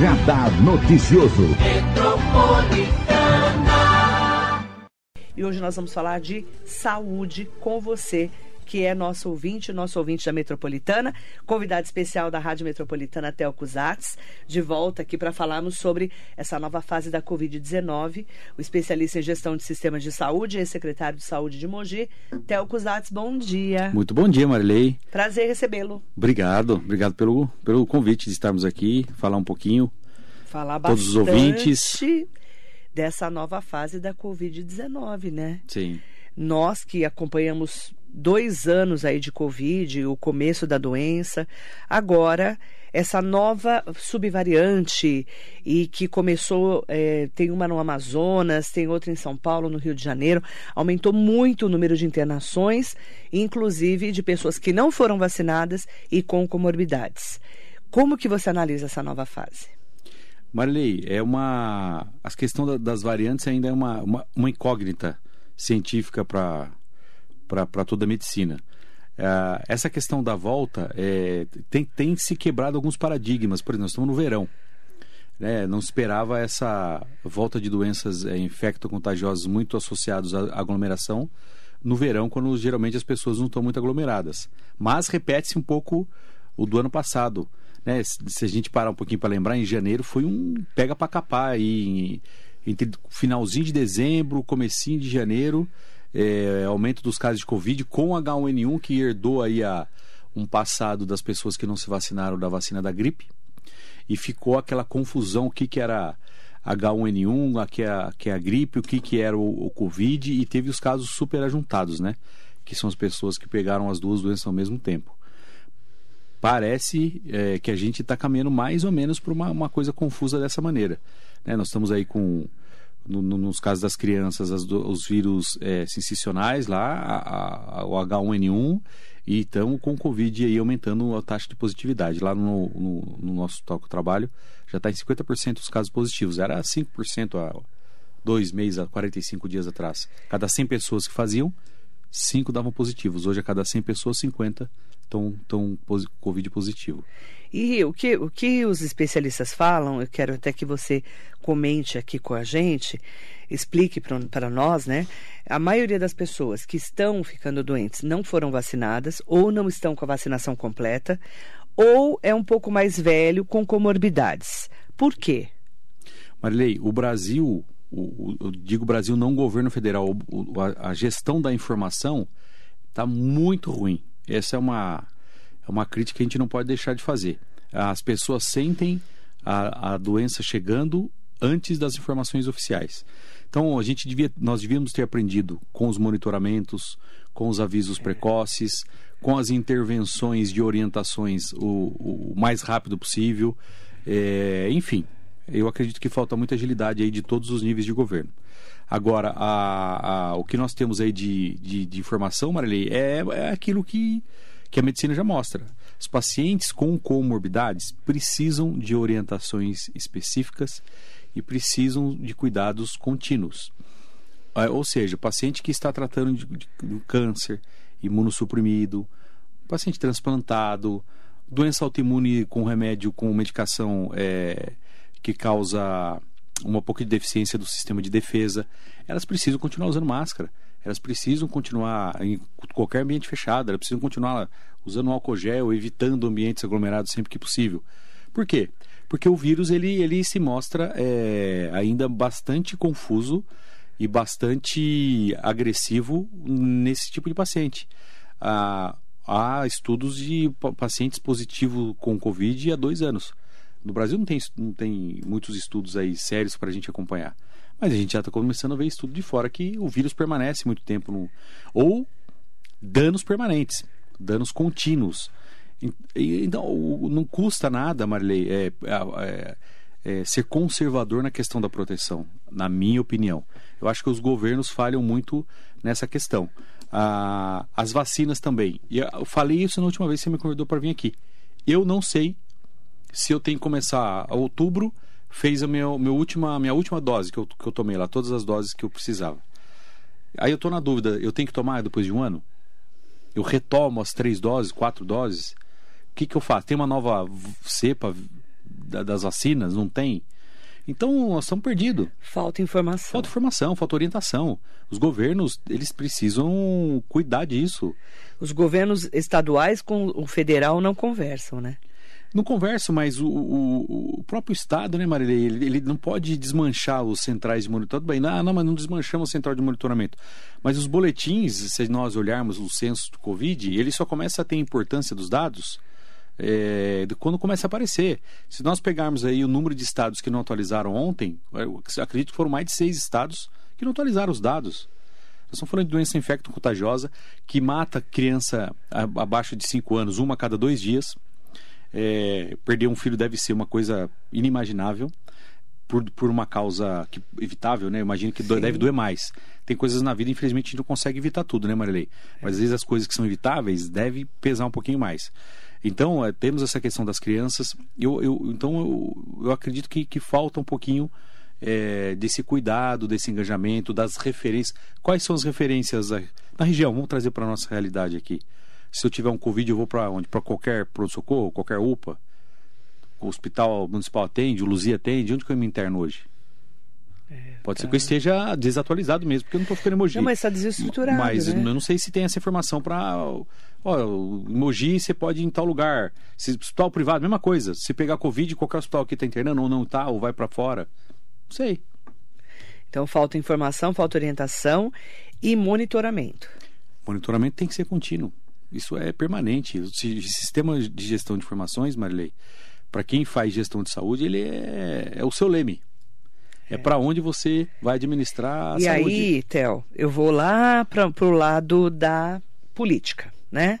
Radar Noticioso. E hoje nós vamos falar de saúde com você que é nosso ouvinte, nosso ouvinte da Metropolitana, convidado especial da Rádio Metropolitana, Telco Zatz, de volta aqui para falarmos sobre essa nova fase da Covid-19. O especialista em gestão de sistemas de saúde e secretário de saúde de Mogi, Telco Zatz, bom dia. Muito bom dia, Marilei. Prazer recebê-lo. Obrigado, obrigado pelo, pelo convite de estarmos aqui, falar um pouquinho. Falar todos os ouvintes dessa nova fase da Covid-19, né? Sim. Nós que acompanhamos dois anos aí de Covid, o começo da doença. Agora, essa nova subvariante e que começou, é, tem uma no Amazonas, tem outra em São Paulo, no Rio de Janeiro, aumentou muito o número de internações, inclusive de pessoas que não foram vacinadas e com comorbidades. Como que você analisa essa nova fase? Marilei, é uma. A questão das variantes ainda é uma, uma, uma incógnita científica para para toda a medicina. Uh, essa questão da volta é, tem, tem se quebrado alguns paradigmas. Por exemplo, nós estamos no verão. Né? Não esperava essa volta de doenças é, infecto-contagiosas muito associadas à aglomeração no verão, quando geralmente as pessoas não estão muito aglomeradas. Mas repete-se um pouco o do ano passado. Né? Se a gente parar um pouquinho para lembrar, em janeiro foi um pega para capar aí, entre finalzinho de dezembro, comecinho de janeiro é, aumento dos casos de Covid com H1N1 que herdou aí a, um passado das pessoas que não se vacinaram da vacina da gripe e ficou aquela confusão o que, que era H1N1, a que é a, que é a gripe, o que, que era o, o Covid e teve os casos super ajuntados, né? Que são as pessoas que pegaram as duas doenças ao mesmo tempo. Parece é, que a gente está caminhando mais ou menos para uma, uma coisa confusa dessa maneira. Né? Nós estamos aí com no, no, nos casos das crianças, as, os vírus é, sincicionais lá, a, a, o H1N1, e estamos com o Covid aí aumentando a taxa de positividade. Lá no, no, no nosso toque trabalho já está em 50% os casos positivos. Era 5% há dois meses, há 45 dias atrás. Cada 100 pessoas que faziam, 5 davam positivos. Hoje, a cada 100 pessoas, 50 estão, estão Covid positivo. E o que, o que os especialistas falam, eu quero até que você comente aqui com a gente, explique para nós, né? A maioria das pessoas que estão ficando doentes não foram vacinadas, ou não estão com a vacinação completa, ou é um pouco mais velho com comorbidades. Por quê? Marilei, o Brasil, o, eu digo Brasil não governo federal, o, a, a gestão da informação está muito ruim. Essa é uma é uma crítica que a gente não pode deixar de fazer. As pessoas sentem a, a doença chegando antes das informações oficiais. Então, a gente devia, nós devíamos ter aprendido com os monitoramentos, com os avisos precoces, com as intervenções de orientações o, o mais rápido possível. É, enfim, eu acredito que falta muita agilidade aí de todos os níveis de governo. Agora, a, a, o que nós temos aí de, de, de informação, Marilei, é, é aquilo que que a medicina já mostra. Os pacientes com comorbidades precisam de orientações específicas e precisam de cuidados contínuos. Ah, ou seja, o paciente que está tratando de, de, de câncer, imunossuprimido, paciente transplantado, doença autoimune com remédio, com medicação é, que causa uma pouca de deficiência do sistema de defesa, elas precisam continuar usando máscara elas precisam continuar em qualquer ambiente fechado, elas precisam continuar usando álcool gel, evitando ambientes aglomerados sempre que possível. Por quê? Porque o vírus ele, ele se mostra é, ainda bastante confuso e bastante agressivo nesse tipo de paciente. Ah, há estudos de pacientes positivos com Covid há dois anos. No Brasil não tem, não tem muitos estudos aí sérios para a gente acompanhar. Mas a gente já está começando a ver estudo de fora que o vírus permanece muito tempo no. Ou danos permanentes, danos contínuos. Então, não custa nada, Marilei, é, é, é, ser conservador na questão da proteção, na minha opinião. Eu acho que os governos falham muito nessa questão. Ah, as vacinas também. E eu falei isso na última vez que você me convidou para vir aqui. Eu não sei se eu tenho que começar a outubro fez a minha, meu última, minha última dose que eu, que eu tomei lá, todas as doses que eu precisava. Aí eu tô na dúvida, eu tenho que tomar depois de um ano? Eu retomo as três doses, quatro doses? O que, que eu faço? Tem uma nova cepa das vacinas, não tem. Então, nós estamos perdidos. Falta informação. Falta informação, falta orientação. Os governos, eles precisam cuidar disso. Os governos estaduais com o federal não conversam, né? Não converso, mas o, o, o próprio Estado, né, Marilei, ele, ele, não pode desmanchar os centrais de monitoramento. Bem, não, não, mas não desmanchamos o central de monitoramento. Mas os boletins, se nós olharmos o censo do Covid, ele só começa a ter importância dos dados é, quando começa a aparecer. Se nós pegarmos aí o número de estados que não atualizaram ontem, acredito que foram mais de seis estados que não atualizaram os dados. Nós estamos falando de doença infecto-contagiosa que mata criança abaixo de 5 anos, uma a cada dois dias. É, perder um filho deve ser uma coisa inimaginável por, por uma causa que, evitável, né? Imagino que Sim. deve doer mais. Tem coisas na vida, infelizmente, a gente não consegue evitar tudo, né, Marilei? Mas às vezes as coisas que são evitáveis devem pesar um pouquinho mais. Então, é, temos essa questão das crianças. Eu, eu, então, eu, eu acredito que, que falta um pouquinho é, desse cuidado, desse engajamento, das referências. Quais são as referências na região? Vamos trazer para a nossa realidade aqui. Se eu tiver um Covid, eu vou para onde? Para qualquer pronto-socorro, qualquer UPA? O hospital municipal atende, o Luzia atende? Onde que eu me interno hoje? É, Pode tá. ser que eu esteja desatualizado mesmo, porque eu não estou ficando emoji. Não, mas está desestruturado. Mas né? eu não sei se tem essa informação para. Ó, emoji você pode ir em tal lugar. Se, hospital privado, mesma coisa. Se pegar Covid, qualquer hospital que está internando ou não está, ou vai para fora. Não sei. Então falta informação, falta orientação e monitoramento. Monitoramento tem que ser contínuo. Isso é permanente. O sistema de gestão de informações, Marilei, para quem faz gestão de saúde, ele é, é o seu leme. É, é para onde você vai administrar a e saúde. E aí, Theo, eu vou lá para o lado da política, né?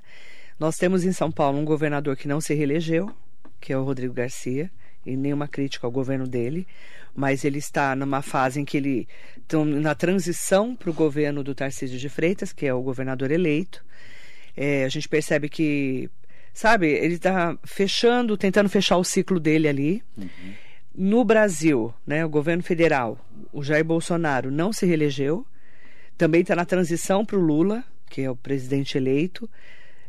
Nós temos em São Paulo um governador que não se reelegeu, que é o Rodrigo Garcia, e nenhuma crítica ao governo dele, mas ele está numa fase em que ele está na transição para o governo do Tarcísio de Freitas, que é o governador eleito. É, a gente percebe que, sabe, ele está fechando, tentando fechar o ciclo dele ali. Uhum. No Brasil, né, o governo federal, o Jair Bolsonaro não se reelegeu, também está na transição para o Lula, que é o presidente eleito.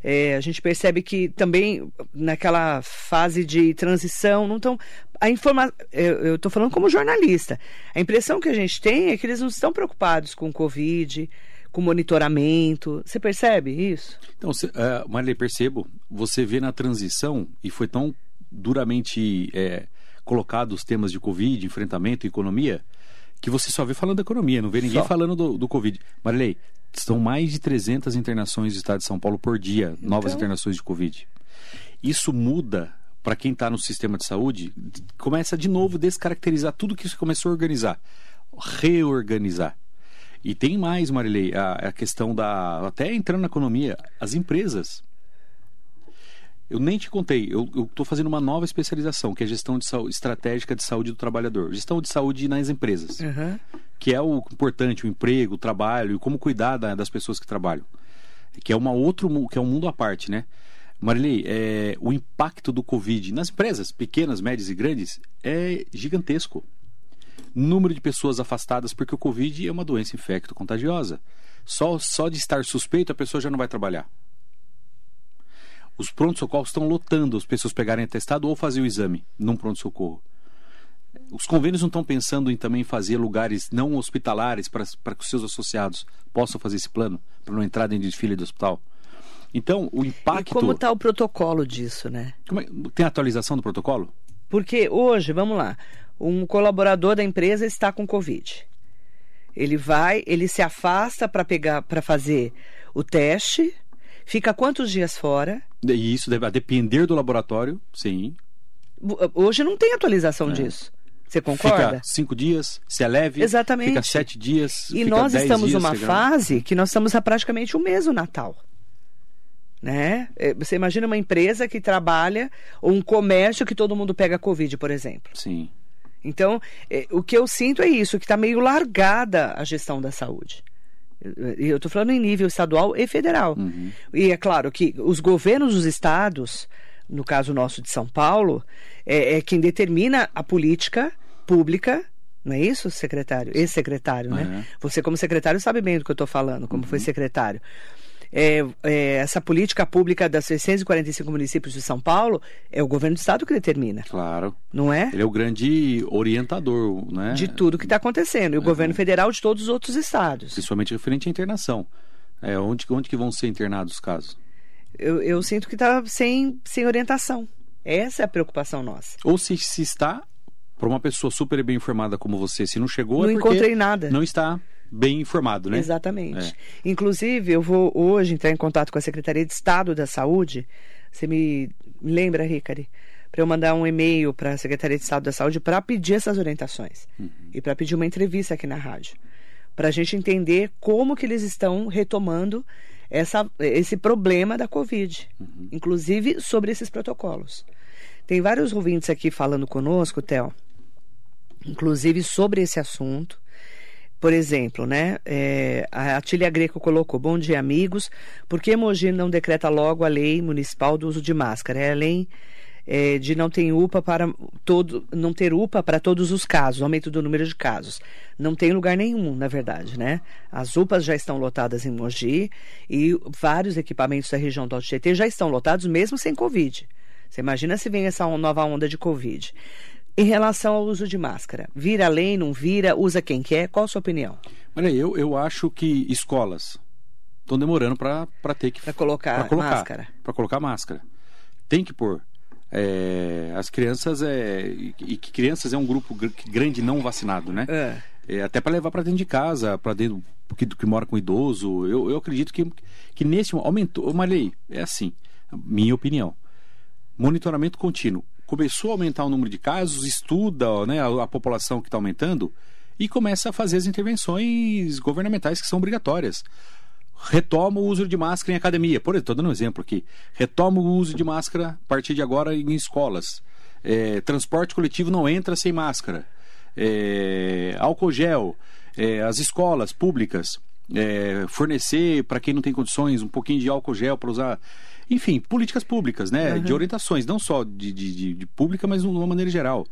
É, a gente percebe que também naquela fase de transição não estão. A informa... Eu estou falando como jornalista. A impressão que a gente tem é que eles não estão preocupados com o Covid, com monitoramento. Você percebe isso? Então, cê, uh, Marilei, percebo. Você vê na transição, e foi tão duramente é, colocado os temas de Covid, enfrentamento e economia, que você só vê falando da economia, não vê ninguém só. falando do, do Covid. Marilei, são mais de 300 internações do estado de São Paulo por dia, então... novas internações de Covid. Isso muda para quem está no sistema de saúde, começa de novo a descaracterizar tudo que você começou a organizar, reorganizar. E tem mais, Marilei, a, a questão da. Até entrando na economia, as empresas. Eu nem te contei, eu estou fazendo uma nova especialização, que é gestão de saúde, estratégica de saúde do trabalhador. Gestão de saúde nas empresas. Uhum. Que é o importante, o emprego, o trabalho, e como cuidar da, das pessoas que trabalham. Que é uma outro, que é um mundo à parte, né? Marilei, é, o impacto do Covid nas empresas, pequenas, médias e grandes, é gigantesco. Número de pessoas afastadas, porque o Covid é uma doença infecto-contagiosa. Só, só de estar suspeito, a pessoa já não vai trabalhar. Os prontos-socorros estão lotando as pessoas pegarem atestado ou fazer o exame num pronto-socorro. Os convênios não estão pensando em também fazer lugares não hospitalares para, para que os seus associados possam fazer esse plano, para não entrar dentro de fila do hospital. Então, o impacto. E como está o protocolo disso, né? É... Tem atualização do protocolo? Porque hoje, vamos lá, um colaborador da empresa está com Covid. Ele vai, ele se afasta para pegar, para fazer o teste Fica quantos dias fora? E isso deve depender do laboratório, sim. Hoje não tem atualização é. disso. Você concorda? Fica cinco dias, se é leve. Exatamente. Fica sete dias. E nós estamos numa fase que nós estamos há praticamente um mês o Natal. Né? É, você imagina uma empresa que trabalha, ou um comércio que todo mundo pega Covid, por exemplo. Sim. Então, é, o que eu sinto é isso, que está meio largada a gestão da saúde. Eu estou falando em nível estadual e federal. Uhum. E é claro que os governos dos estados, no caso nosso de São Paulo, é, é quem determina a política pública não é isso, secretário? Ex-secretário, né? Você, como secretário, sabe bem do que eu estou falando, como uhum. foi secretário. É, é, essa política pública das 645 municípios de São Paulo é o governo do estado que determina. Claro. Não é? Ele é o grande orientador, né? De tudo que está acontecendo. E o governo federal de todos os outros estados. Principalmente referente à internação. É, onde, onde que vão ser internados os casos? Eu, eu sinto que está sem, sem orientação. Essa é a preocupação nossa. Ou se, se está, para uma pessoa super bem informada como você, se não chegou, Não é encontrei nada. não está bem informado, né? Exatamente. É. Inclusive, eu vou hoje entrar em contato com a Secretaria de Estado da Saúde. Você me lembra, Ricari? Para eu mandar um e-mail para a Secretaria de Estado da Saúde para pedir essas orientações. E para pedir uma entrevista aqui na rádio. Para a gente entender como que eles estão retomando essa, esse problema da Covid. Inclusive sobre esses protocolos. Tem vários ouvintes aqui falando conosco, Theo, inclusive sobre esse assunto. Por exemplo, né, é, a Atília Greco colocou, bom dia amigos, por que Mogi não decreta logo a lei municipal do uso de máscara? É além é, de não ter UPA para todo, não ter UPA para todos os casos, aumento do número de casos. Não tem lugar nenhum, na verdade, né? As UPAs já estão lotadas em Mogi e vários equipamentos da região do Alto Tietê já estão lotados mesmo sem Covid. Você imagina se vem essa nova onda de Covid. Em relação ao uso de máscara, vira lei, não vira, usa quem quer? Qual a sua opinião? Olha, eu, eu acho que escolas estão demorando para ter que Para colocar, pra colocar máscara. Para colocar máscara. Tem que pôr. É, as crianças é e que crianças é um grupo gr- grande não vacinado, né? É. É, até para levar para dentro de casa, para dentro que, que mora com idoso. Eu, eu acredito que, que nesse aumentou. Uma lei é assim, minha opinião. Monitoramento contínuo. Começou a aumentar o número de casos, estuda né, a, a população que está aumentando e começa a fazer as intervenções governamentais que são obrigatórias. Retoma o uso de máscara em academia. Por exemplo, estou dando um exemplo aqui. Retoma o uso de máscara a partir de agora em escolas. É, transporte coletivo não entra sem máscara. É, álcool gel. É, as escolas públicas. é, fornecer para quem não tem condições um pouquinho de álcool gel para usar. Enfim, políticas públicas, né? De orientações, não só de, de, de- de pública, mas de uma maneira geral.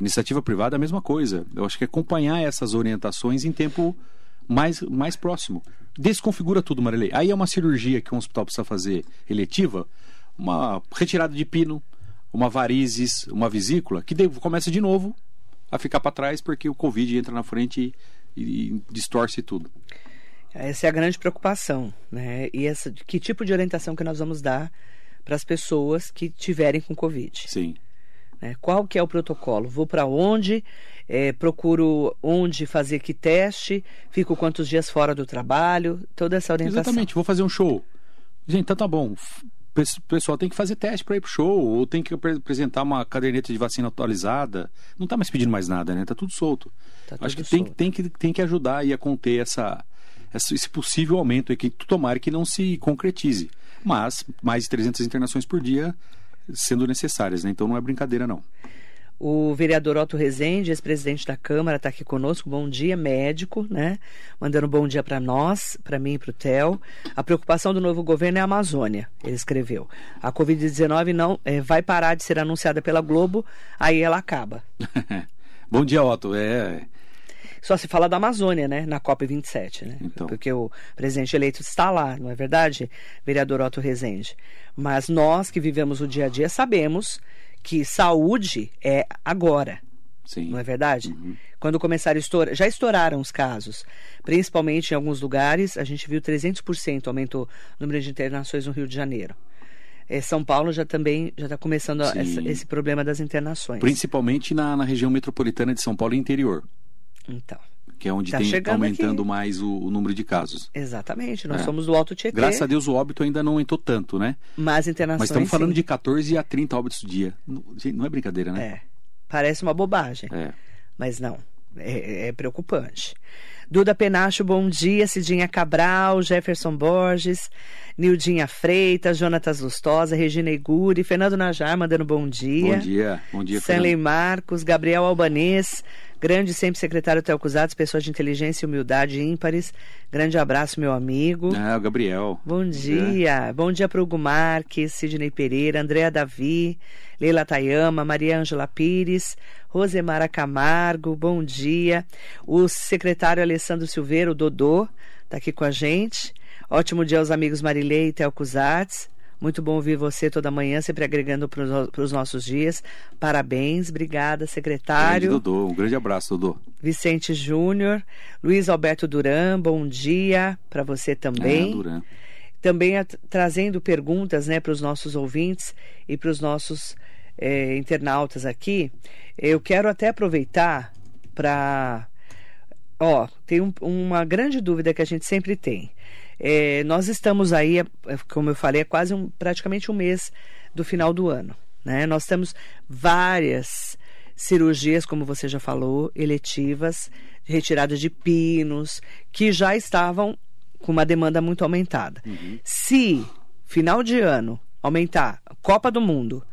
Iniciativa privada é a mesma coisa. Eu acho que é acompanhar essas orientações em tempo mais, mais próximo. Desconfigura tudo, Marilei. Aí é uma cirurgia que um hospital precisa fazer eletiva, uma retirada de pino, uma varizes, uma vesícula, que de- começa de novo a ficar para trás porque o Covid entra na frente e, e distorce tudo. Essa é a grande preocupação, né? E essa, que tipo de orientação que nós vamos dar para as pessoas que tiverem com Covid? Sim. né? Qual que é o protocolo? Vou para onde? É, procuro onde fazer que teste? Fico quantos dias fora do trabalho? Toda essa orientação. Exatamente, vou fazer um show. Gente, então tá bom. O pessoal tem que fazer teste para ir pro show, ou tem que apre- apresentar uma caderneta de vacina atualizada. Não tá mais pedindo mais nada, né? Tá tudo solto. Tá Acho tudo que tem, solto. tem, que tem que ajudar aí a conter essa- esse possível aumento aí, que tomara que não se concretize. Mas mais de 300 internações por dia sendo necessárias, né? Então não é brincadeira, não. O vereador Otto Rezende, ex-presidente da Câmara, está aqui conosco. Bom dia, médico, né? Mandando um bom dia para nós, para mim e para o Theo. A preocupação do novo governo é a Amazônia, ele escreveu. A Covid-19 não eh, vai parar de ser anunciada pela Globo, aí ela acaba. Bom dia, Otto. É, Só se fala da Amazônia, né? Na COP27, né? Então. Porque o presidente eleito está lá, não é verdade, vereador Otto Rezende? Mas nós que vivemos o dia a dia sabemos que saúde é agora. sim. não é verdade? Quando começaram a estourar, já estouraram os casos, principalmente em alguns lugares, a gente viu 300% aumentou o número de internações no Rio de Janeiro. Eh, São Paulo já também já está começando essa- esse problema das internações. Principalmente na, na região metropolitana de São Paulo e interior, Então, que é onde Tá tem aumentando aqui. mais o, o número de casos. exatamente, nós É. somos do Alto Tietê, Graças a Deus o óbito ainda não aumentou tanto, né? mas internações Mas estamos falando sim. de 14 a 30 óbitos por dia. Não, é brincadeira, né? É, parece uma bobagem. É. Mas não, é, é preocupante. Duda Penacho, bom dia. Cidinha Cabral, Jefferson Borges, Nildinha Freitas, Jonatas Lustosa, Regina Iguri, Fernando Najar mandando bom dia. Bom dia, bom dia, Stanley. Marcos, Gabriel Albanês, grande sempre secretário Telcusados, pessoas de inteligência e humildade ímpares. Grande abraço, meu amigo. Ah, o Gabriel. Bom dia. Bom dia para Hugo Marques, Sidney Pereira, Andréa Davi, Leila Tayama, Maria Ângela Pires, Rosemara Camargo, bom dia. O secretário Alessandro Silveira, o Dodô, está aqui com a gente. Ótimo dia aos amigos Marilei e Telco Zatz. Muito bom ouvir você toda manhã, sempre agregando para os nossos dias. Parabéns, obrigada, secretário. Grande Dodô, um grande abraço, Dodô. Vicente Júnior, Luiz Alberto Duran, bom dia para você também. Ah, Duran. Também a, trazendo perguntas né, para os nossos ouvintes e para os nossos é, internautas aqui. Eu quero até aproveitar para. Ó, tem um, uma grande dúvida que a gente sempre tem. É, nós estamos aí, é, como eu falei, é quase um, praticamente um mês do final do ano. Né? Nós temos várias cirurgias, como você já falou, eletivas, retirada de pinos, que já estavam com uma demanda muito aumentada. Uhum. Se final de ano aumentar, Copa do Mundo,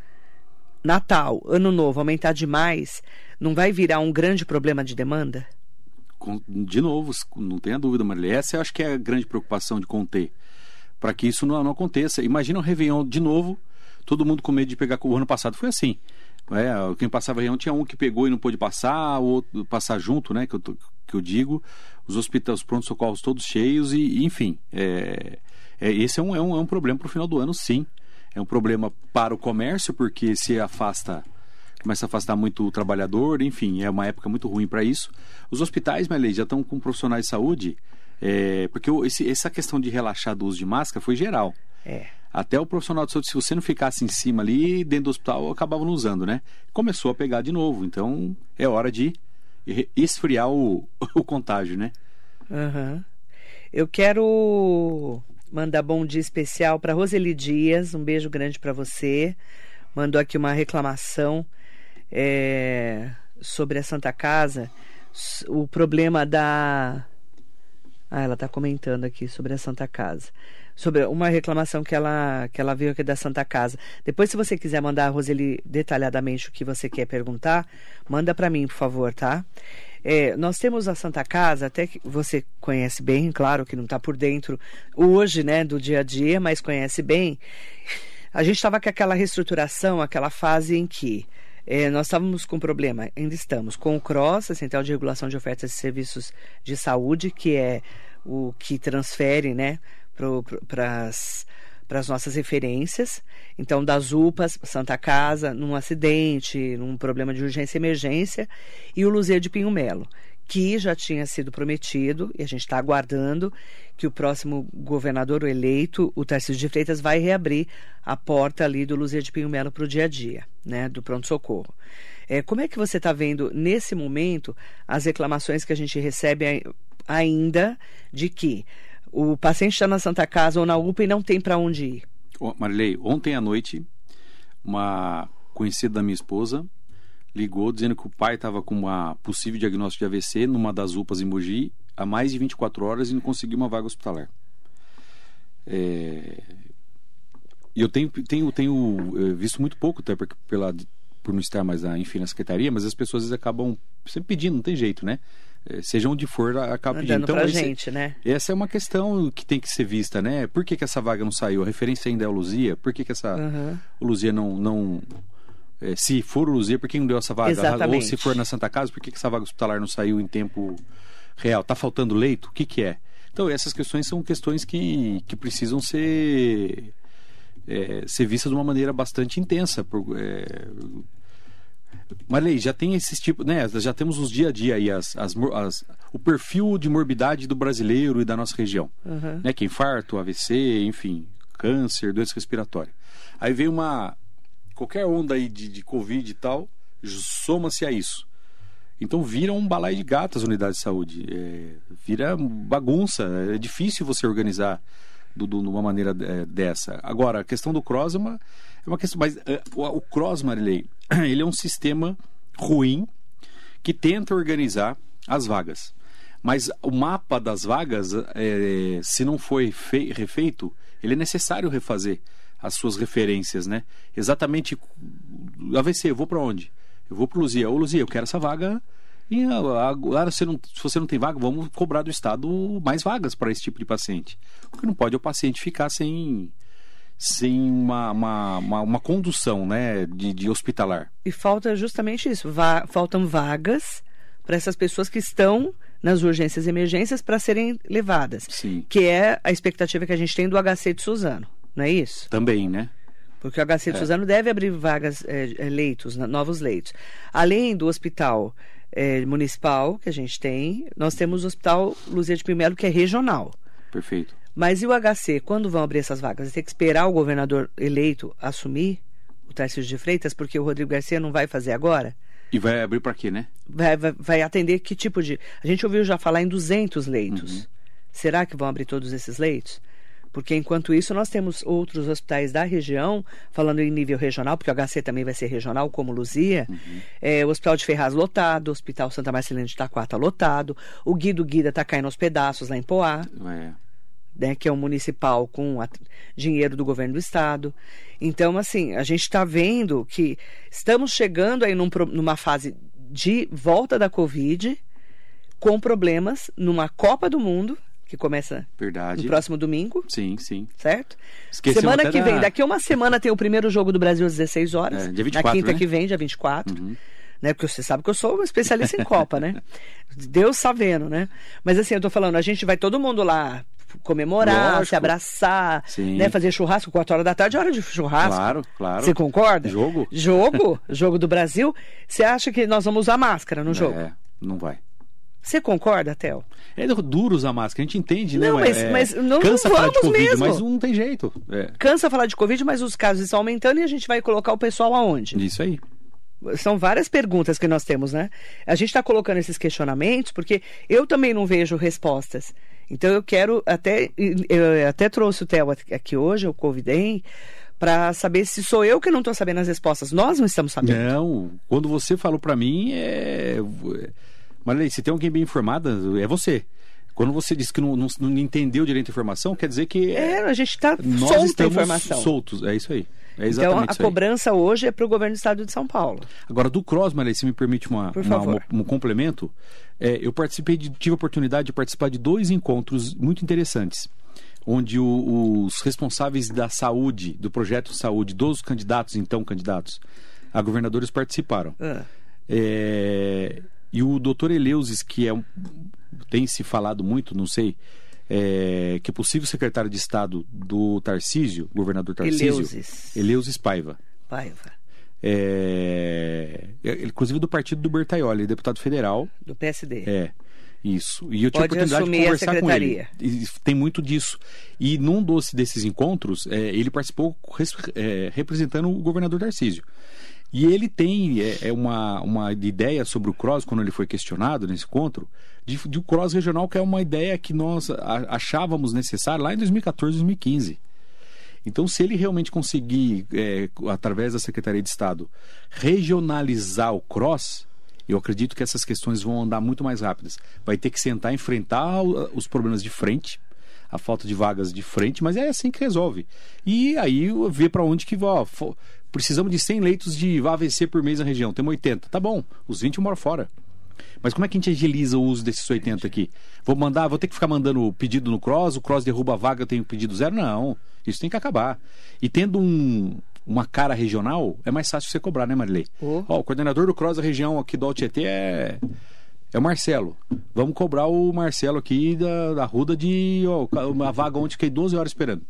Natal, Ano Novo aumentar demais, não vai virar um grande problema de demanda? De novo, não tenha dúvida, Marília, essa eu acho que é a grande preocupação de conter, para que isso não, não aconteça. Imagina o Réveillon de novo, todo mundo com medo de pegar, o ano passado foi assim. É, quem passava Réveillon tinha um que pegou e não pôde passar, o outro passar junto, né, que eu, que eu digo, os hospitais, os prontos-socorros todos cheios e, enfim, é, é, esse é um, é um, é um problema para o final do ano, sim. É um problema para o comércio, porque se afasta começa a afastar muito o trabalhador, enfim, é uma época muito ruim para isso. Os hospitais, Melei, já estão com profissionais de saúde, é, porque esse, essa questão de relaxar do uso de máscara foi geral. É. Até o profissional de saúde, se você não ficasse em cima ali, dentro do hospital, acabava não usando, né? Começou a pegar de novo, então é hora de esfriar o, o contágio, né? Uhum. Eu quero mandar bom dia especial para Roseli Dias, um beijo grande para você. Mandou aqui uma reclamação é, sobre a Santa Casa, o problema da. Ah, ela está comentando aqui sobre a Santa Casa. Sobre uma reclamação que ela, que ela veio aqui da Santa Casa. Depois, se você quiser mandar a Roseli detalhadamente o que você quer perguntar, manda para mim, por favor, tá? É, nós temos a Santa Casa, até que você conhece bem, claro que não está por dentro hoje, né, do dia a dia, mas conhece bem. A gente estava com aquela reestruturação, aquela fase em que é, nós estávamos com problema, ainda estamos, com o CROSS, a Central de Regulação de Ofertas de Serviços de Saúde, que é o que transfere né, para as nossas referências. Então, das UPAs, Santa Casa, num acidente, num problema de urgência e emergência, e o Luzia de Pinho Melo, que já tinha sido prometido, e a gente está aguardando que o próximo governador eleito, o Tarcísio de Freitas, vai reabrir a porta ali do Luzia de Pinho Melo para o dia a dia, né, do pronto-socorro. É, como é que você está vendo, nesse momento, as reclamações que a gente recebe ainda de que o paciente está na Santa Casa ou na UPA e não tem para onde ir? Marilei, ontem à noite, uma conhecida da minha esposa ligou dizendo que o pai estava com uma possível diagnóstico de AVC numa das UPAs em Mogi há mais de 24 horas e não conseguiu uma vaga hospitalar. É... E eu tenho, tenho, tenho eh, visto muito pouco, até porque pela, por não estar mais na, enfim, na secretaria, mas as pessoas vezes, acabam sempre pedindo, não tem jeito, né? É, seja onde for, acaba pedindo. Então, esse, gente, né? Essa é uma questão que tem que ser vista, né? Por que, que essa vaga não saiu? A referência ainda é o Luzia? Por que, que essa uhum. Luzia não, não é, se for o Luzia, por que não deu essa vaga? Exatamente. Ou se for na Santa Casa, por que, essa vaga hospitalar não saiu em tempo real? Está faltando leito? O que, que é? Então, essas questões são questões que, que precisam ser, é, ser vistas de uma maneira bastante intensa. Por, é... Marley, já tem esses tipos, né? Já temos os dia a dia aí, as, as, as, o perfil de morbidade do brasileiro e da nossa região. Uhum. Né? Que é infarto, AVC, enfim, câncer, doença respiratória. Aí vem uma, qualquer onda aí de, de Covid e tal, soma-se a isso. Então vira um balai de gato as unidades de saúde. É, vira bagunça. É difícil você organizar de uma maneira é, dessa. Agora, a questão do CROSS é uma, é uma questão. Mas é, o, o ele é um sistema ruim que tenta organizar as vagas. Mas o mapa das vagas, é, se não foi refeito, ele é necessário refazer as suas referências, né? Exatamente, AVC, eu vou para onde? Eu vou para Luzia. Ô Luzia, eu quero essa vaga e agora, se, não, se você não tem vaga, vamos cobrar do Estado mais vagas para esse tipo de paciente. O que não pode é o paciente ficar sem, sem uma, uma, uma, uma condução né, de, de, hospitalar. E falta justamente isso: va faltam vagas para essas pessoas que estão nas urgências e emergências para serem levadas. Sim. Que é a expectativa que a gente tem do HC de Suzano, não é isso? Também, né? Porque o HC de Suzano deve abrir vagas, é, é, leitos, novos leitos. Além do hospital é, municipal que a gente tem, nós temos o Hospital Luzia de Primelo, que é regional. Perfeito. Mas e o HC, quando vão abrir essas vagas? Ter que esperar o governador eleito assumir o Tarcísio de Freitas, porque o Rodrigo Garcia não vai fazer agora? E vai abrir para quê, né? Vai, vai, vai atender que tipo de. A gente ouviu já falar em 200 leitos. Será que vão abrir todos esses leitos? Porque enquanto isso, nós temos outros hospitais da região, falando em nível regional, porque o HC também vai ser regional, como Luzia. É, o Hospital de Ferraz lotado, o Hospital Santa Marcelina de Itaquá lotado, o Guido Guida está caindo aos pedaços lá em Poá É. né, que é um municipal com a- dinheiro do governo do estado. Então, assim, a gente está vendo que estamos chegando aí num numa fase de volta da Covid, com problemas numa Copa do Mundo, que começa Verdade. no próximo domingo, Sim, sim. certo? Esquecemos Semana que da- vem, daqui a uma semana tem o primeiro jogo do Brasil às 16 horas. É, dia na 24, quinta né? que vem, dia 24. Né? Porque você sabe que eu sou uma especialista em Copa, né? Deus sabendo, né? Mas assim, eu tô falando, a gente vai todo mundo lá comemorar, Lógico. se abraçar, Sim. né? Fazer churrasco, 4 horas da tarde é hora de churrasco. Claro, claro. Você concorda? Jogo? Jogo, jogo do Brasil. Você acha que nós vamos usar máscara no jogo? É, não vai. Você concorda, Theo? É duro usar máscara, a gente entende, né? Não, mas- é, mas não cansa falar de Covid, mesmo. mas não tem jeito. É, Cansa falar de Covid, mas os casos estão aumentando e a gente vai colocar o pessoal aonde? isso aí. São várias perguntas que nós temos, né? A gente está colocando esses questionamentos porque eu também não vejo respostas. Então eu quero até. Eu até trouxe o Theo aqui hoje, eu convidei, para saber se sou eu que não estou sabendo as respostas. Nós não estamos sabendo. Não, quando você falou pra mim, é. Marilei, se tem alguém bem informada, é você. Quando você disse que não, não, não entendeu direito a informação, quer dizer que É, a gente está nós solta a informação. soltos. É isso aí. É então a cobrança hoje é para o governo do estado de São Paulo. Agora, do Cross, Marilei, se me permite uma, uma- uma- um complemento, é, eu participei, de, tive a oportunidade de participar de dois encontros muito interessantes, onde o- os responsáveis da saúde, do projeto Saúde, dos candidatos, então candidatos, a governadores participaram. Ah, É, e o doutor Eleusis, que é um, tem se falado muito, não sei, é, que é possível secretário de Estado do Tarcísio, governador Tarcísio, Eleusis. Eleusis Paiva. Paiva, É, é, inclusive do partido do Bertaioli, deputado federal. do PSD. É, isso. E eu tive a oportunidade de conversar com ele. E tem muito disso. E num dos, desses encontros, é, ele participou res- é, representando o governador Tarcísio. E ele tem é, é uma, uma ideia sobre o CROSS, quando ele foi questionado nesse encontro, de, de um CROSS regional, que é uma ideia que nós achávamos necessária lá em 2014, 2015. Então, se ele realmente conseguir, é, através da Secretaria de Estado, regionalizar o cross, eu acredito que essas questões vão andar muito mais rápidas. Vai ter que sentar, enfrentar os problemas de frente, a falta de vagas de frente, mas é assim que resolve. E aí ver para onde que vai. Precisamos de 100 leitos de AVC por mês na região, temos 80. Tá bom, os 20 eu moro fora. Mas como é que a gente agiliza o uso desses 80 aqui? Vou mandar, vou ter que ficar mandando pedido no Cross, o Cross derruba a vaga, eu tenho pedido zero? Não, isso tem que acabar. E tendo um- uma cara regional, é mais fácil você cobrar, né, Marilei? Oh. Ó, o coordenador do Cross da região aqui do Altietê é, é o Marcelo. Vamos cobrar o Marcelo aqui da, da Ruda de ó, uma vaga onde fiquei 12 horas esperando.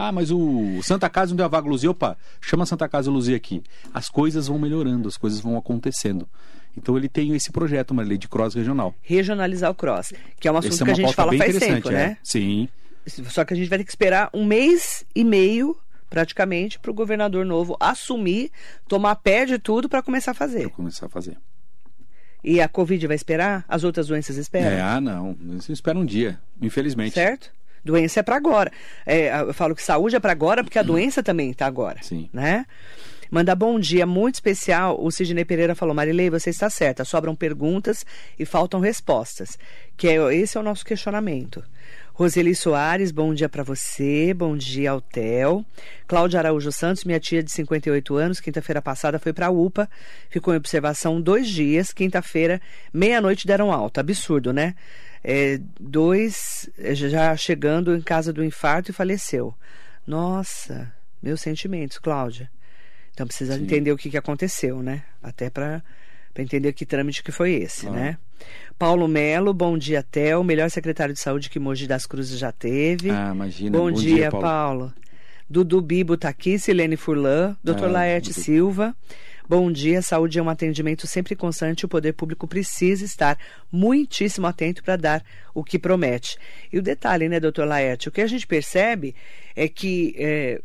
Ah, mas o Santa Casa não deu a vaga Luzia. Opa, chama a Santa Casa Luzia aqui. As coisas vão melhorando, as coisas vão acontecendo. Então ele tem esse projeto, uma lei de cross regional. Regionalizar o cross, que é um assunto é que a gente fala faz tempo, é. né? Sim. Só que a gente vai ter que esperar um mês e meio, praticamente, para o governador novo assumir, tomar pé de tudo para começar a fazer. Vou começar a fazer. E a Covid vai esperar? As outras doenças esperam? É, ah, não. Você espera um dia, infelizmente. Certo? Doença é para agora. É, eu falo que saúde é para agora porque a doença também está agora. Sim. Né? Manda bom dia muito especial. O Sidney Pereira falou: Marilei, você está certa. Sobram perguntas e faltam respostas. Que é, esse é o nosso questionamento. Roseli Soares, bom dia para você. Bom dia ao Theo. Cláudia Araújo Santos, minha tia de 58 anos, quinta-feira passada foi para a UPA. Ficou em observação dois dias. Quinta-feira, meia-noite deram alta. Absurdo, né? É, dois é, já chegando em casa do infarto e faleceu. Nossa, meus sentimentos, Cláudia. Então precisa Sim. entender o que, que aconteceu, né? Até para para entender que trâmite que foi esse, Ah. né? Paulo Melo, bom dia, Theo, melhor secretário de saúde que Mogi das Cruzes já teve. Ah, imagina. bom, dia, Paulo. Dudu Bibo tá aqui, Silene Furlan, Dr. Ah, Laerte Dudu. Silva. Bom dia, saúde é um atendimento sempre constante, o poder público precisa estar muitíssimo atento para dar o que promete. E o detalhe, né, doutor Laerte, o que a gente percebe é que é,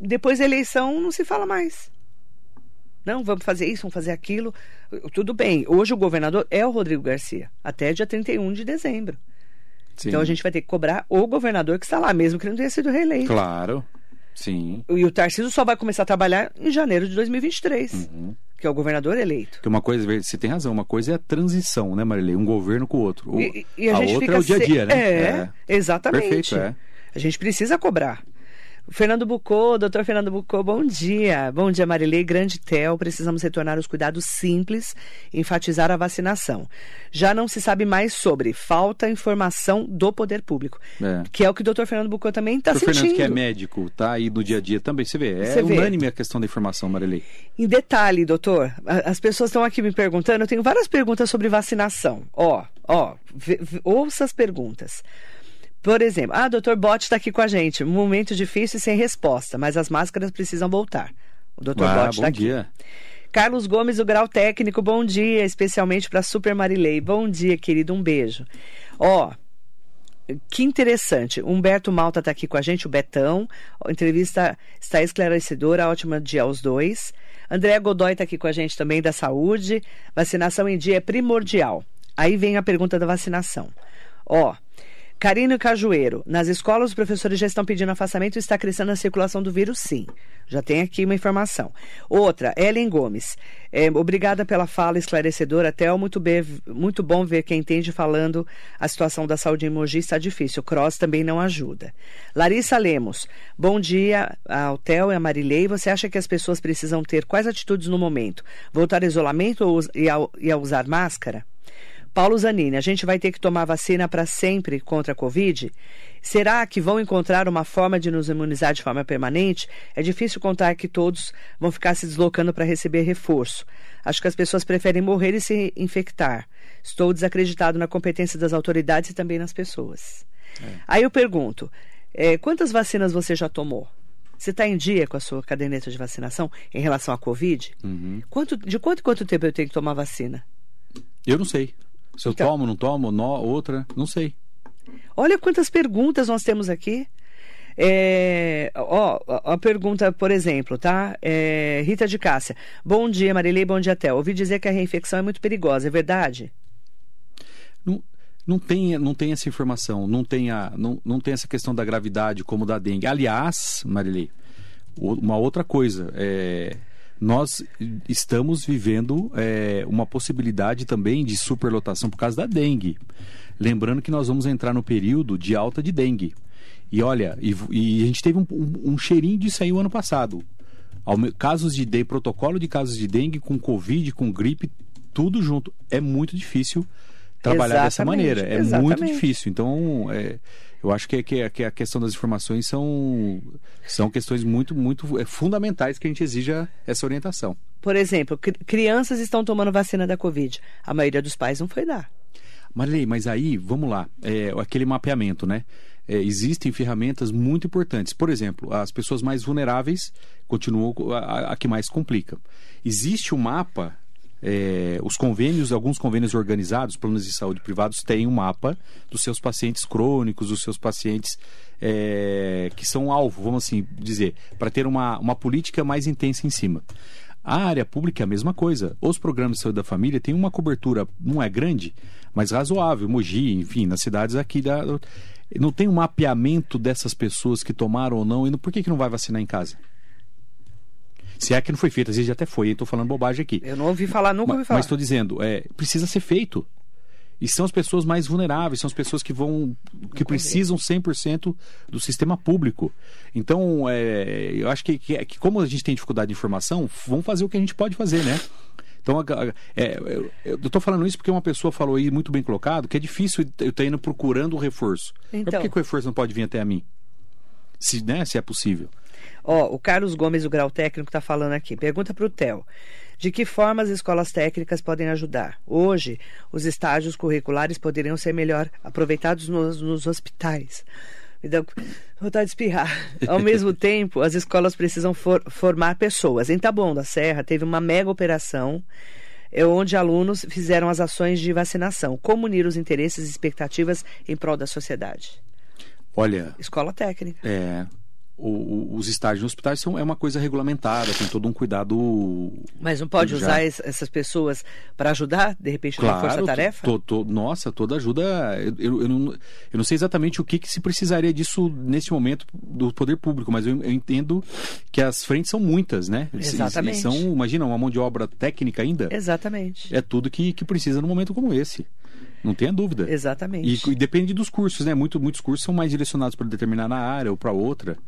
depois da eleição não se fala mais. Não, vamos fazer isso, vamos fazer aquilo. Tudo bem. Hoje o governador é o Rodrigo Garcia, até dia 31 de dezembro. Sim. Então a gente vai ter que cobrar o governador que está lá, mesmo que ele não tenha sido reeleito. Claro. Sim. E o Tarcísio só vai começar a trabalhar em janeiro de 2023, Uhum. que é o governador eleito. Porque uma coisa, você tem razão, uma coisa é a transição, né, Marilei? Um governo com o outro. O- E, e a, a outra é o dia a se- dia, né? É, exatamente. Perfeito, é. A gente precisa cobrar. Fernando Bucô, doutor Fernando Bucô, bom dia. Bom dia, Marilei, grande Tel. Precisamos retornar os cuidados simples enfatizar a vacinação. Já não se sabe mais sobre falta informação do poder público, É. que é o que o doutor Fernando Bucô também está o sentindo. Fernando, que é médico, tá aí no dia a dia também, você vê. É Você vê. unânime a questão da informação, Marilei. Em detalhe, doutor, as pessoas estão aqui me perguntando, eu tenho várias perguntas sobre vacinação. Ó, ó, vê- vê- ouça as perguntas. Por exemplo, ah, doutor Bote está aqui com a gente. Um momento difícil e sem resposta, mas as máscaras precisam voltar. O doutor Ah, bom está aqui. dia. Carlos Gomes, o grau técnico, bom dia, especialmente para Super Marilei. Bom dia, querido, um beijo. Ó, que interessante. Humberto Malta está aqui com a gente, o Betão. A entrevista está esclarecedora, ótima dia aos dois. André Godoy está aqui com a gente também, da saúde. Vacinação em dia é primordial. Aí vem a pergunta da vacinação. Ó, Carino Cajueiro, nas escolas os professores já estão pedindo afastamento e está crescendo a circulação do vírus, sim. Já tem aqui uma informação. Outra, Ellen Gomes. É, obrigada pela fala esclarecedora, Theo. Muito, bem, muito bom ver quem entende falando a situação da saúde em Mogi está difícil. O Cross também não ajuda. Larissa Lemos. Bom dia ao Theo e a Marilei. Você acha que as pessoas precisam ter quais atitudes no momento? Voltar ao isolamento ou, e, a, e a usar máscara? Paulo Zanini, a gente vai ter que tomar vacina para sempre contra a Covid? Será que vão encontrar uma forma de nos imunizar de forma permanente? É difícil contar que todos vão ficar se deslocando para receber reforço. Acho que as pessoas preferem morrer e se infectar. Estou desacreditado na competência das autoridades e também nas pessoas. Aí eu pergunto: eh, quantas vacinas você já tomou? Você está em dia com a sua caderneta de vacinação em relação à Covid? Uhum. Quanto, de quanto quanto tempo eu tenho que tomar vacina? Eu não sei. Se eu Então- tomo, não tomo, nó, outra, não sei. Olha quantas perguntas nós temos aqui. É, ó, a pergunta, por exemplo, tá? É, Rita de Cássia. Bom dia, Marilei, bom dia, Theo. Ouvi dizer que a reinfecção é muito perigosa, é verdade? Não, não, tem, não tem essa informação, não tem, a, não, não tem essa questão da gravidade como da dengue. Aliás, Marilei, uma outra coisa, é, nós estamos vivendo é, uma possibilidade também de superlotação por causa da dengue. Lembrando que nós vamos entrar no período de alta de dengue. E olha, e, e a gente teve um, um- um cheirinho disso aí o ano passado. Casos de dengue, protocolo de casos de dengue com Covid, com gripe, tudo junto. É muito difícil trabalhar dessa Exatamente, maneira. É muito exatamente. difícil. Então, é, eu acho que, é- que, que a questão das informações são, são questões muito, muito é, fundamentais que a gente exija essa orientação. Por exemplo, cri- crianças estão tomando vacina da Covid. A maioria dos pais não foi dar. Marilei, mas aí, vamos lá, é, aquele mapeamento, né? É, existem ferramentas muito importantes. Por exemplo, as pessoas mais vulneráveis continuam a, a- a que mais complica. Existe um mapa, é, os convênios, alguns convênios organizados, planos de saúde privados, têm um mapa dos seus pacientes crônicos, dos seus pacientes é, que são alvo, vamos assim dizer, para ter uma, uma política mais intensa em cima. A área pública é a mesma coisa. Os programas de saúde da família têm uma cobertura, não é grande, mas razoável. Mogi, enfim, nas cidades aqui da. Não tem um mapeamento dessas pessoas que tomaram ou não, e por que, que não vai vacinar em casa? Se é que não foi feito, às vezes até foi, estou falando bobagem aqui. Eu não ouvi falar, nunca ouvi Mas falar. estou dizendo, é, precisa ser feito. E são as pessoas mais vulneráveis, são as pessoas que vão que precisam 100% do sistema público. Então, é, eu acho que, que, que como a gente tem dificuldade de informação, vamos fazer o que a gente pode fazer, né? Então, é, eu- estou falando isso porque uma pessoa falou aí, muito bem colocado, que é difícil eu estar indo procurando um reforço. Mas Então. por que, que o reforço não pode vir até a mim? Se, né, se é possível. Ó, o Carlos Gomes, o grau técnico, está falando aqui. Pergunta para o Theo. De que forma as escolas técnicas podem ajudar? Hoje, os estágios curriculares poderiam ser melhor aproveitados nos, nos hospitais. Me dá vontade de espirrar. Ao mesmo tempo, as escolas precisam for, formar pessoas. Em Taboão da Serra, teve uma mega operação é onde alunos fizeram as ações de vacinação. Como unir os interesses e expectativas em prol da sociedade? Olha. Escola técnica. É o, os estágios nos hospitais são, é uma coisa regulamentada, tem todo um cuidado. Mas não pode já. usar es, essas pessoas para ajudar, de repente, claro, na força-tarefa? To, to, nossa, toda ajuda. Eu, eu, eu, não, eu não sei exatamente o que, que se precisaria disso nesse momento do poder público, mas eu, eu entendo que as frentes são muitas, né? Exatamente. E, são, imagina, uma mão de obra técnica ainda. Exatamente. É tudo que, que precisa num momento como esse. Não tenha dúvida. Exatamente. E, e, depende dos cursos, né? Muito, muitos cursos são mais direcionados para determinada área ou para outra.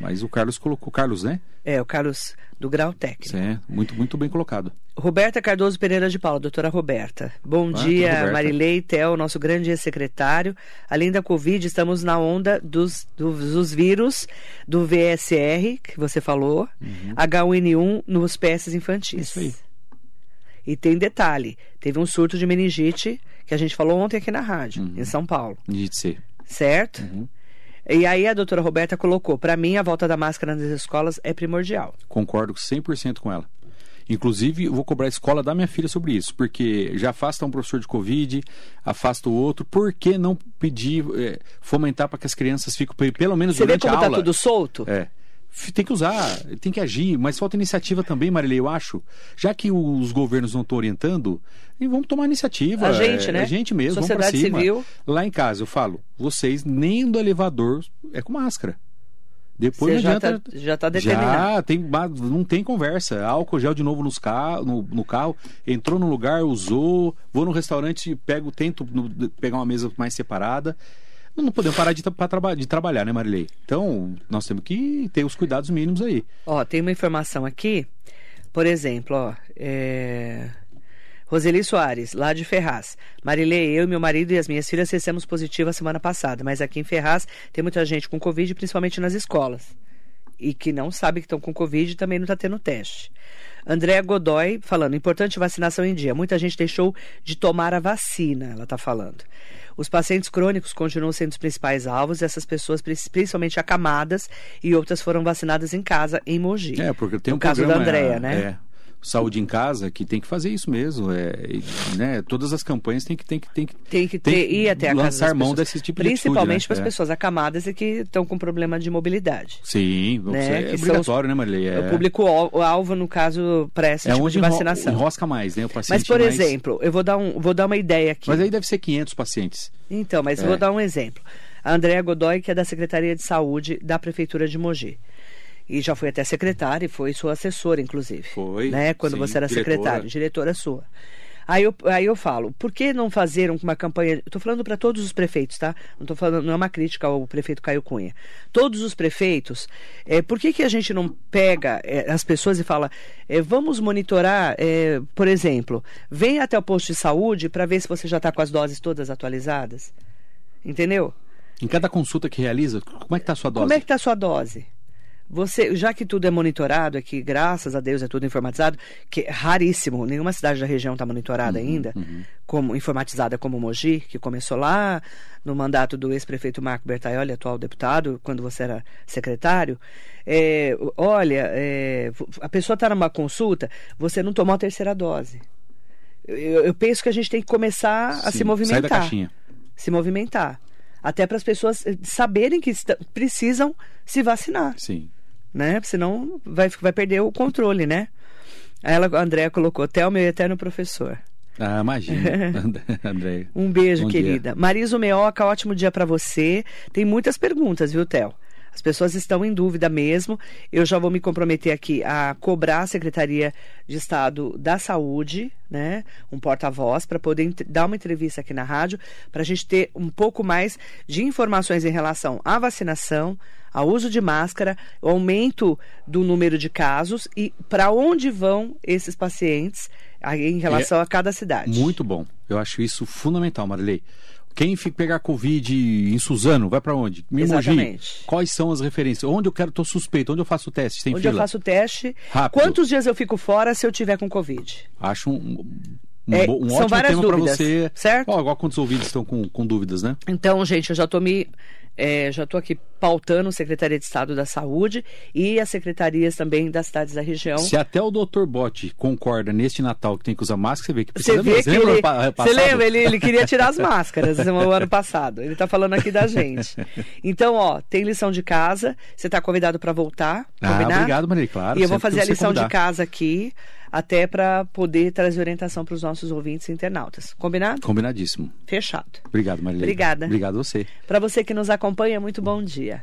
Mas o Carlos colocou. Carlos, né? É, o Carlos do Grau Técnico. É, muito, muito bem colocado. Roberta Cardoso Pereira de Paula, doutora Roberta. Bom ah, dia, Roberta. Marilei Tel, nosso grande secretário. Além da Covid, estamos na onda dos, dos, dos vírus do VSR, que você falou, uhum. H1N1 nos PS infantis. Isso aí. E tem detalhe: teve um surto de meningite que a gente falou ontem aqui na rádio, uhum. em São Paulo. Meningite C. Certo? Uhum. E aí a doutora Roberta colocou, para mim a volta da máscara nas escolas é primordial. Concordo 100% com ela. Inclusive, vou cobrar a escola da minha filha sobre isso, porque já afasta um professor de Covid, afasta o outro. Por que não pedir, é, fomentar para que as crianças fiquem, pelo menos Você durante vê como a tá aula... tudo solto? É tem que usar, tem que agir, mas falta iniciativa também, Marilei, eu acho. Já que os governos não estão orientando, vamos tomar iniciativa. A gente, é, né? A gente mesmo, Sociedade vamos pra cima. Civil. Lá em casa, eu falo, vocês nem do elevador é com máscara. Depois Você não já adianta. Tá, já tá determinado. Já, tem, não tem conversa. Álcool gel de novo nos carro, no, no carro, entrou no lugar, usou, vou no restaurante, pego, tento no, pegar uma mesa mais separada não podemos parar de, traba de trabalhar, né, Marilei? Então, nós temos que ter os cuidados mínimos aí. Ó, tem uma informação aqui, por exemplo, ó, é... Roseli Soares, lá de Ferraz. Marilei, eu, meu marido e as minhas filhas recebemos positivo a semana passada, mas aqui em Ferraz tem muita gente com Covid, principalmente nas escolas. E que não sabe que estão com Covid e também não está tendo teste. Andréa Godoy falando, importante vacinação em dia. Muita gente deixou de tomar a vacina, ela está falando. Os pacientes crônicos continuam sendo os principais alvos, essas pessoas, principalmente acamadas, e outras foram vacinadas em casa, em Mogi. É, porque tem no um caso programa, da Andrea, né? É, saúde em casa que tem que fazer isso mesmo é né todas as campanhas tem que tem que tem que tem que ter tem que ir até a lançar mão desse tipo principalmente de para as né? pessoas acamadas e que estão com problema de mobilidade. Sim né? é que obrigatório os, né Marilei? É. o público alvo no caso para essa é tipo onde de vacinação. enrosca mais né o paciente mas por mais... exemplo eu vou dar um vou dar uma ideia aqui. Mas aí deve ser 500 pacientes. Então mas é. vou dar um exemplo. A Andréa Godoy que é da Secretaria de Saúde da Prefeitura de Mogi e já foi até secretária e foi sua assessora, inclusive. Foi. Né? Quando sim, você era diretora. secretário, diretora sua. Aí eu, aí eu falo, por que não fazer uma campanha? Estou falando para todos os prefeitos, tá? Não estou falando, não é uma crítica ao prefeito Caio Cunha. Todos os prefeitos, é, por que, que a gente não pega é, as pessoas e fala, é, vamos monitorar, é, por exemplo, vem até o posto de saúde para ver se você já está com as doses todas atualizadas? Entendeu? Em cada consulta que realiza, como é que está a sua dose? Como é que está a sua dose? Você, já que tudo é monitorado, é que graças a Deus é tudo informatizado, que é raríssimo, nenhuma cidade da região está monitorada uhum, ainda, uhum. como informatizada como Mogi, que começou lá no mandato do ex-prefeito Marco Bertaioli, atual deputado, quando você era secretário. É, olha, é, a pessoa está numa consulta, você não tomou a terceira dose. Eu, eu penso que a gente tem que começar Sim, a se movimentar. Sai da caixinha. Se movimentar. Até para as pessoas saberem que precisam se vacinar Sim né? Senão vai, vai perder o controle, né? Aí ela, a Andréa colocou, até o meu eterno professor. Ah, imagina, André. um beijo, Bom querida. Dia. Marisa Meoca, ótimo dia para você. Tem muitas perguntas, viu, Theo? As pessoas estão em dúvida mesmo. Eu já vou me comprometer aqui a cobrar a Secretaria de Estado da Saúde, né? Um porta-voz, para poder dar uma entrevista aqui na rádio, para a gente ter um pouco mais de informações em relação à vacinação, ao uso de máscara, o aumento do número de casos e para onde vão esses pacientes em relação é a cada cidade. Muito bom. Eu acho isso fundamental, Marilei. Quem fica pegar Covid em Suzano, vai para onde? Me Exatamente. Quais são as referências? Onde eu quero, tô suspeito, onde eu faço o teste? Tem Onde fila? eu faço o teste. Rápido. Quantos dias eu fico fora se eu tiver com Covid? Acho um, um, É, um são várias dúvidas, você. certo? Ó, igual quantos ouvintes estão com, com dúvidas, né? Então, gente, eu já tô me. é, já estou aqui pautando a Secretaria de Estado da Saúde e as secretarias também das cidades da região. Se até o Dr. Bote concorda neste Natal que tem que usar máscara, você vê que Você precisa vê mesmo. que ele, pa- você lembra? Ele, ele queria tirar as máscaras no ano passado. Ele está falando aqui da gente. Então, ó, tem lição de casa. Você está convidado para voltar, Ah, obrigado, Maria, claro. E eu vou fazer a você lição de casa aqui, até para poder trazer orientação para os nossos ouvintes e internautas. Combinado? Combinadíssimo. Fechado. Obrigado, Maria. Obrigada. Obrigado a você. Para você que nos acompanha, muito bom dia.